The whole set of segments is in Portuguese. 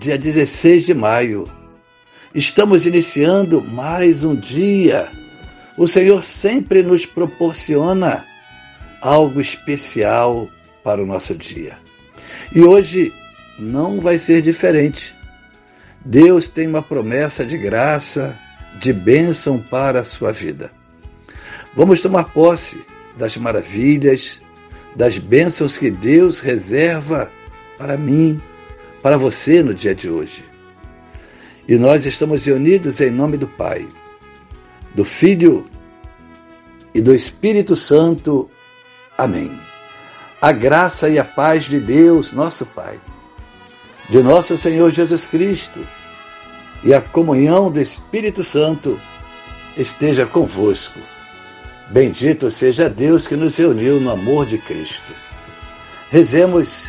dia 16 de maio. Estamos iniciando mais um dia. O Senhor sempre nos proporciona algo especial para o nosso dia. E hoje não vai ser diferente. Deus tem uma promessa de graça, de bênção para a sua vida. Vamos tomar posse das maravilhas, das bênçãos que Deus reserva para mim, para você no dia de hoje. E nós estamos reunidos em nome do Pai, do Filho e do Espírito Santo. Amém. A graça e a paz de Deus, nosso Pai, de nosso Senhor Jesus Cristo e a comunhão do Espírito Santo esteja convosco. Bendito seja Deus que nos reuniu no amor de Cristo. Rezemos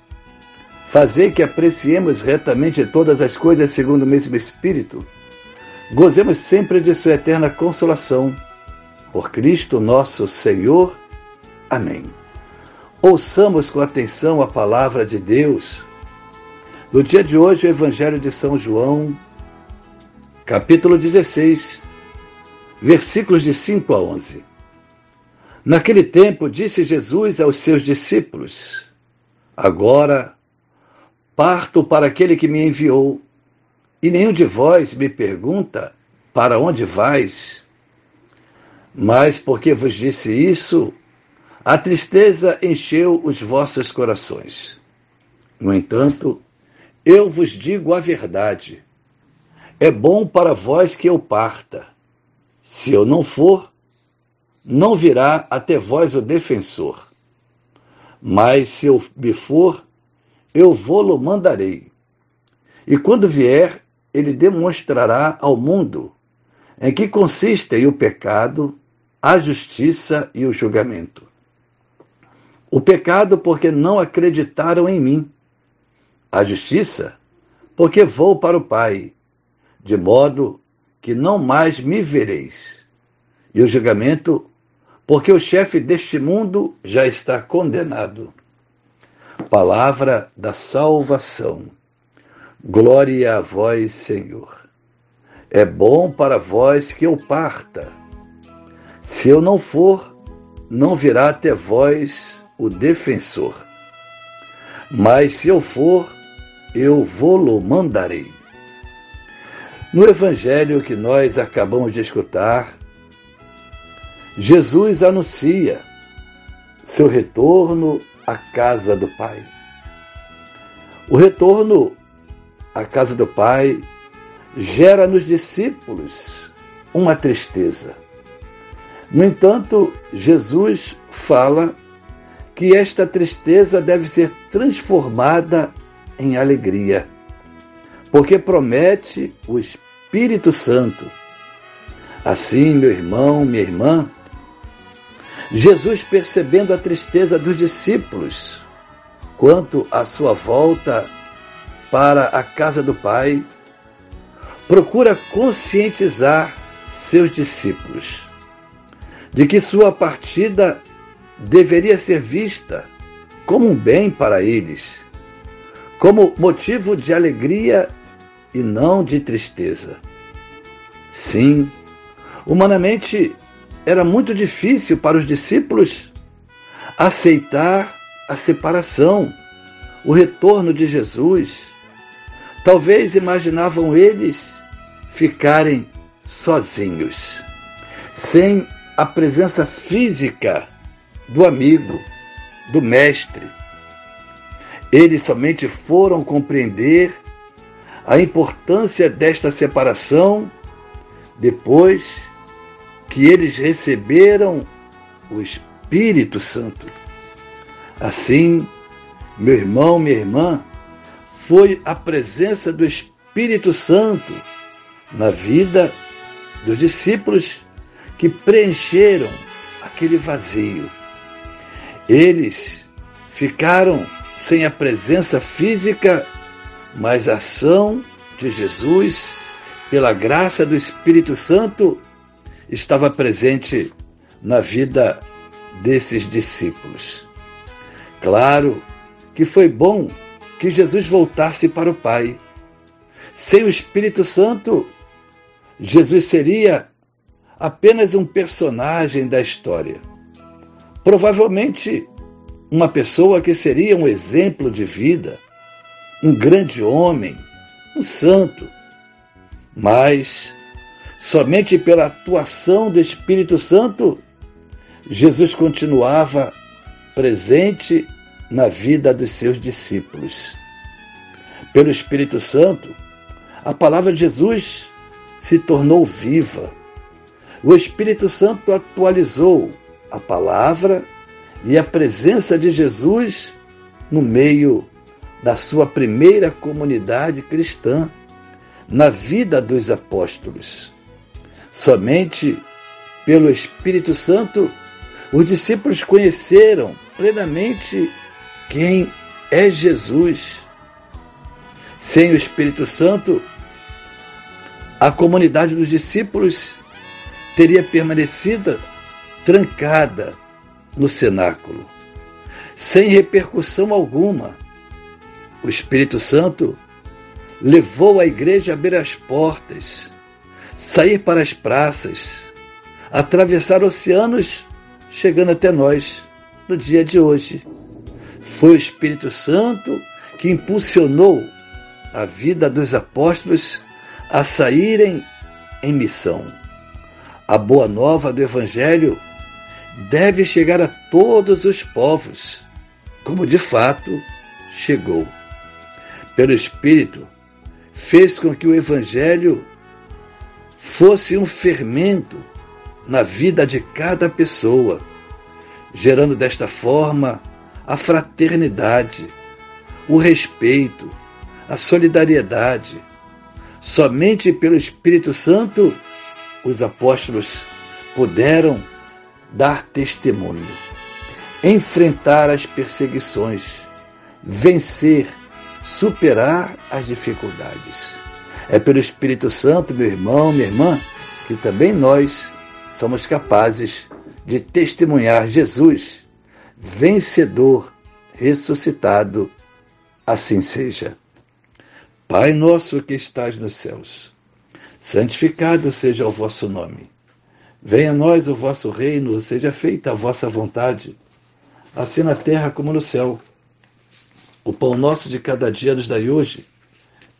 Fazei que apreciemos retamente todas as coisas segundo o mesmo Espírito. Gozemos sempre de Sua eterna consolação. Por Cristo nosso Senhor. Amém. Ouçamos com atenção a palavra de Deus. No dia de hoje, o Evangelho de São João, capítulo 16, versículos de 5 a 11. Naquele tempo, disse Jesus aos seus discípulos: Agora Parto para aquele que me enviou, e nenhum de vós me pergunta: Para onde vais? Mas porque vos disse isso, a tristeza encheu os vossos corações. No entanto, eu vos digo a verdade. É bom para vós que eu parta. Se eu não for, não virá até vós o defensor. Mas se eu me for, eu vou-lo mandarei. E quando vier, ele demonstrará ao mundo em que consistem o pecado, a justiça e o julgamento. O pecado, porque não acreditaram em mim. A justiça, porque vou para o Pai, de modo que não mais me vereis. E o julgamento, porque o chefe deste mundo já está condenado. Palavra da salvação. Glória a vós, Senhor. É bom para vós que eu parta. Se eu não for, não virá até vós o defensor. Mas se eu for, eu vou-lo mandarei. No evangelho que nós acabamos de escutar, Jesus anuncia seu retorno à casa do Pai. O retorno à casa do Pai gera nos discípulos uma tristeza. No entanto, Jesus fala que esta tristeza deve ser transformada em alegria, porque promete o Espírito Santo. Assim, meu irmão, minha irmã, Jesus, percebendo a tristeza dos discípulos quanto à sua volta para a casa do Pai, procura conscientizar seus discípulos de que sua partida deveria ser vista como um bem para eles, como motivo de alegria e não de tristeza. Sim, humanamente era muito difícil para os discípulos aceitar a separação, o retorno de Jesus. Talvez imaginavam eles ficarem sozinhos, sem a presença física do amigo, do mestre. Eles somente foram compreender a importância desta separação depois que eles receberam o Espírito Santo. Assim, meu irmão, minha irmã, foi a presença do Espírito Santo na vida dos discípulos que preencheram aquele vazio. Eles ficaram sem a presença física, mas a ação de Jesus, pela graça do Espírito Santo, estava presente na vida desses discípulos. Claro que foi bom que Jesus voltasse para o Pai. Sem o Espírito Santo, Jesus seria apenas um personagem da história. Provavelmente uma pessoa que seria um exemplo de vida, um grande homem, um santo. Mas somente pela atuação do Espírito Santo, Jesus continuava presente na vida dos seus discípulos. Pelo Espírito Santo, a palavra de Jesus se tornou viva. O Espírito Santo atualizou a palavra e a presença de Jesus no meio da sua primeira comunidade cristã, na vida dos apóstolos. Somente pelo Espírito Santo, os discípulos conheceram plenamente quem é Jesus. Sem o Espírito Santo, a comunidade dos discípulos teria permanecido trancada no cenáculo, sem repercussão alguma. O Espírito Santo levou a igreja a abrir as portas, sair para as praças, atravessar oceanos, chegando até nós no dia de hoje. Foi o Espírito Santo que impulsionou a vida dos apóstolos a saírem em missão. A boa nova do Evangelho deve chegar a todos os povos, como de fato chegou. Pelo Espírito, fez com que o Evangelho fosse um fermento na vida de cada pessoa, gerando desta forma a fraternidade, o respeito, a solidariedade. Somente pelo Espírito Santo os apóstolos puderam dar testemunho, enfrentar as perseguições, vencer, superar as dificuldades. É pelo Espírito Santo, meu irmão, minha irmã, que também nós somos capazes de testemunhar Jesus vencedor, ressuscitado, assim seja. Pai nosso que estás nos céus, santificado seja o vosso nome. Venha a nós o vosso reino, seja feita a vossa vontade, assim na terra como no céu. O pão nosso de cada dia nos dai hoje.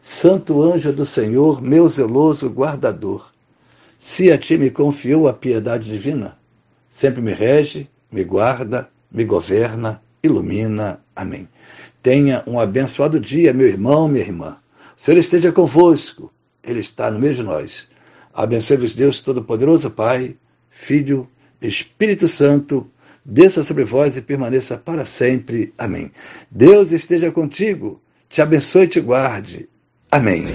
Santo anjo do Senhor, meu zeloso guardador, se a ti me confiou a piedade divina, sempre me rege, me guarda, me governa ilumina. Amém. Tenha um abençoado dia, meu irmão, minha irmã. O Senhor esteja convosco. Ele está no meio de nós. Abençoe-vos, Deus Todo-Poderoso, Pai, Filho, Espírito Santo, desça sobre vós e permaneça para sempre. Amém. Deus esteja contigo, te abençoe e te guarde. Amém.